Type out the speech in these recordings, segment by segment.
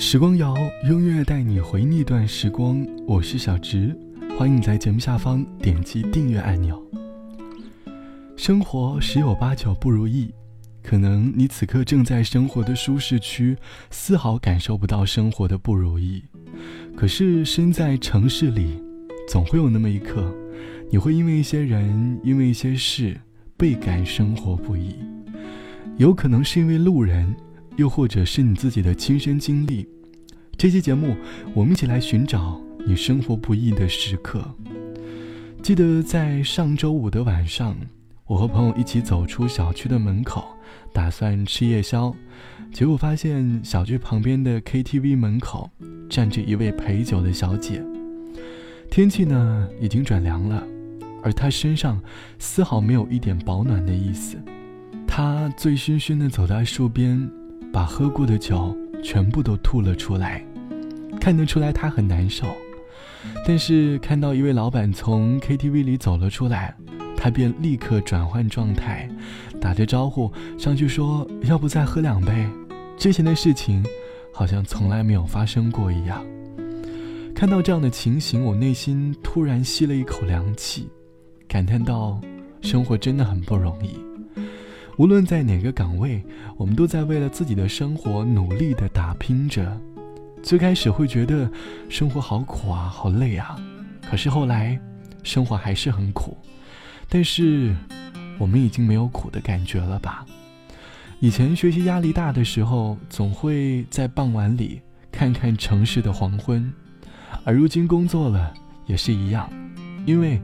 时光谣，音乐带你回那段时光。我是小直，欢迎你在节目下方点击订阅按钮。生活十有八九不如意，可能你此刻正在生活的舒适区，丝毫感受不到生活的不如意。可是身在城市里，总会有那么一刻，你会因为一些人，因为一些事，倍感生活不易。有可能是因为路人。又或者是你自己的亲身经历，这期节目我们一起来寻找你生活不易的时刻。记得在上周五的晚上，我和朋友一起走出小区的门口，打算吃夜宵，结果发现小区旁边的 KTV 门口站着一位陪酒的小姐。天气呢已经转凉了，而她身上丝毫没有一点保暖的意思。她醉醺醺地走在树边。把喝过的酒全部都吐了出来，看得出来他很难受。但是看到一位老板从 KTV 里走了出来，他便立刻转换状态，打着招呼上去说：“要不再喝两杯？”之前的事情好像从来没有发生过一样。看到这样的情形，我内心突然吸了一口凉气，感叹到：生活真的很不容易。无论在哪个岗位，我们都在为了自己的生活努力的打拼着。最开始会觉得生活好苦啊，好累啊。可是后来，生活还是很苦，但是我们已经没有苦的感觉了吧？以前学习压力大的时候，总会在傍晚里看看城市的黄昏，而如今工作了也是一样，因为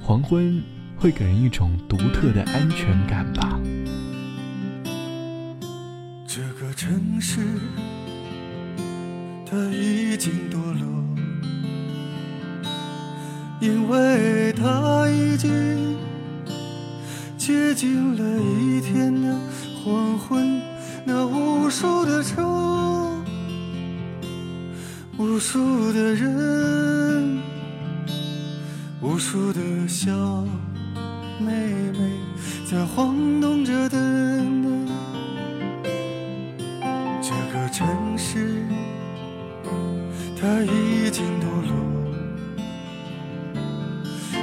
黄昏会给人一种独特的安全感吧。这个城市，它已经堕落，因为它已经接近了一天的黄昏。那无数的车，无数的人，无数的小妹妹，在晃动着的。城市，它已经堕落，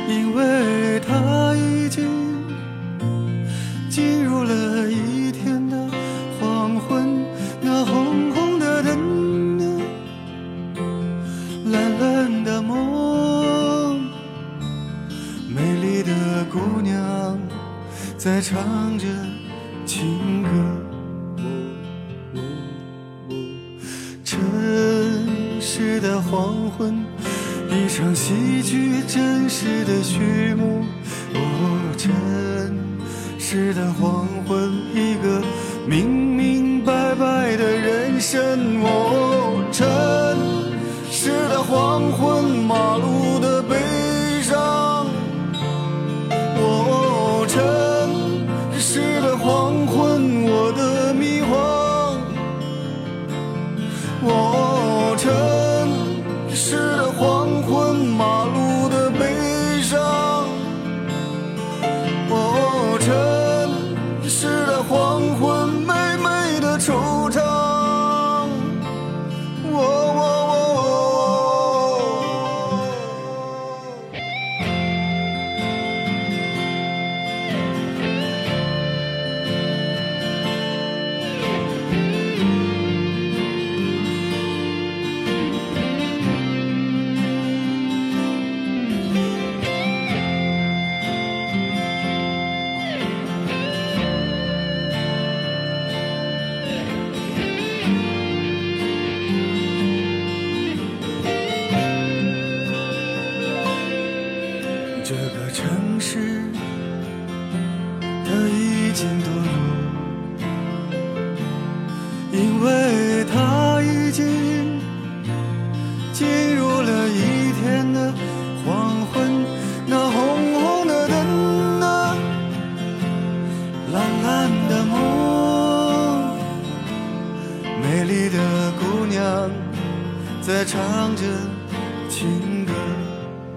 因为它已经进入了一天的黄昏。那红红的灯，蓝蓝的梦，美丽的姑娘在唱生。在唱着情歌，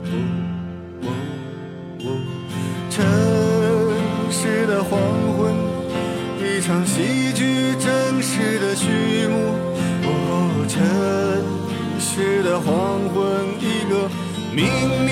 哦哦哦城市的黄昏，一场戏剧正式的序幕。哦，城。市的黄昏，一个秘密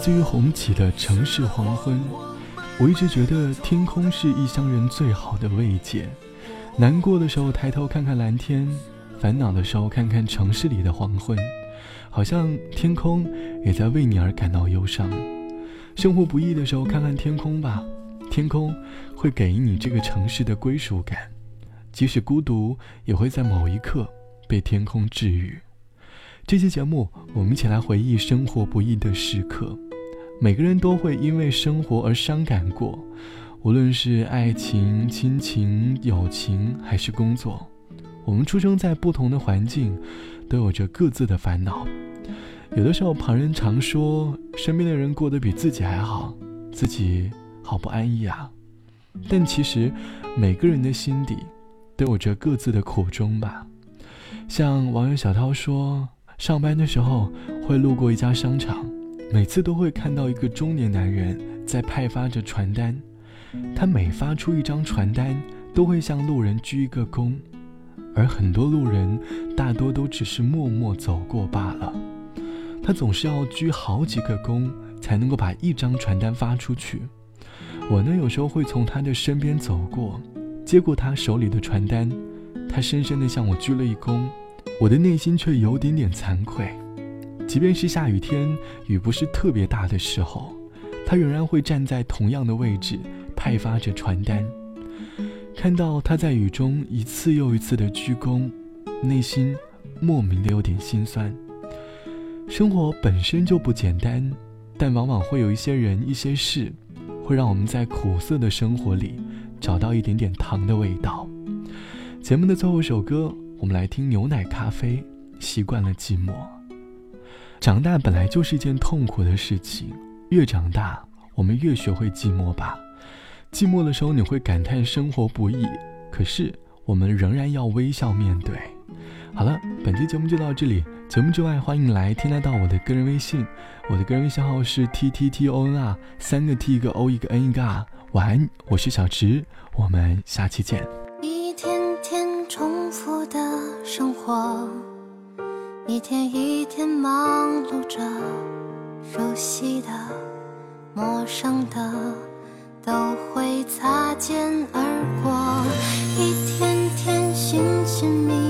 自于红旗的城市黄昏，我一直觉得天空是异乡人最好的慰藉。难过的时候抬头看看蓝天，烦恼的时候看看城市里的黄昏，好像天空也在为你而感到忧伤。生活不易的时候看看天空吧，天空会给你这个城市的归属感，即使孤独，也会在某一刻被天空治愈。这期节目，我们一起来回忆生活不易的时刻。每个人都会因为生活而伤感过，无论是爱情、亲情、友情，还是工作。我们出生在不同的环境，都有着各自的烦恼。有的时候，旁人常说身边的人过得比自己还好，自己好不安逸啊。但其实，每个人的心底都有着各自的苦衷吧。像网友小涛说，上班的时候会路过一家商场，每次都会看到一个中年男人在派发着传单。他每发出一张传单，都会向路人鞠一个躬，而很多路人大多都只是默默走过罢了。他总是要鞠好几个躬，才能够把一张传单发出去。我呢，有时候会从他的身边走过，接过他手里的传单，他深深地向我鞠了一躬，我的内心却有点点惭愧。即便是下雨天，雨不是特别大的时候，他仍然会站在同样的位置，派发着传单。看到他在雨中一次又一次的鞠躬，内心莫名的有点心酸。生活本身就不简单，但往往会有一些人、一些事，会让我们在苦涩的生活里找到一点点糖的味道。节目的最后一首歌，我们来听牛奶咖啡。习惯了寂寞，长大本来就是一件痛苦的事情，越长大，我们越学会寂寞吧。寂寞的时候，你会感叹生活不易，可是我们仍然要微笑面对。好了，本期节目就到这里。节目之外，欢迎来添加到我的个人微信，我的个人微信号是 t t t o n r，三个 t 一个 o 一个 n 一个 r。晚安，我是小池，我们下期见。一天一天忙碌着，熟悉的、陌生的都会擦肩而过，一天天寻寻觅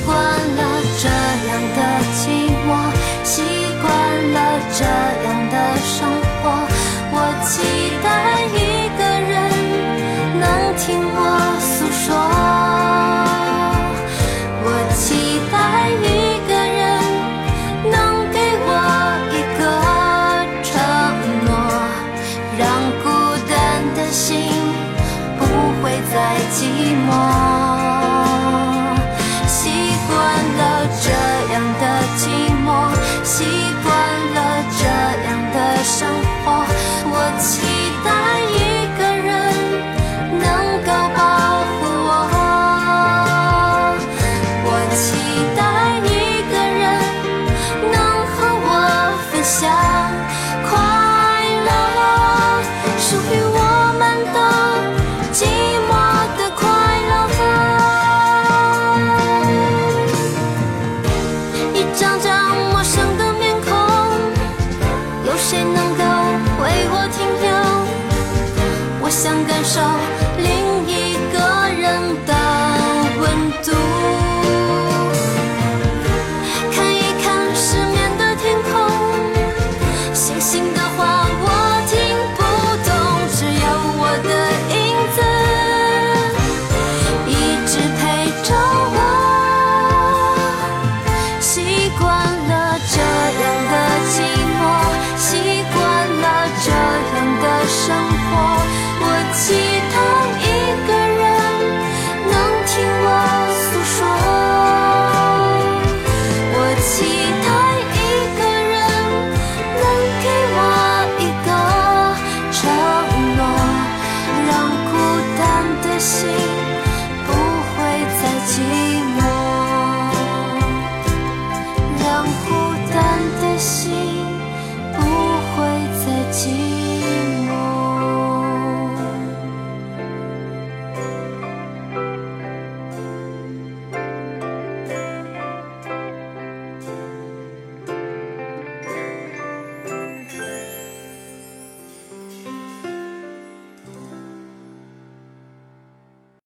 习惯了这样的寂寞，习惯了这样的生活，我期待一个人能听我诉说，我期待一个人能给我一个承诺，让孤单的心不会再寂寞。独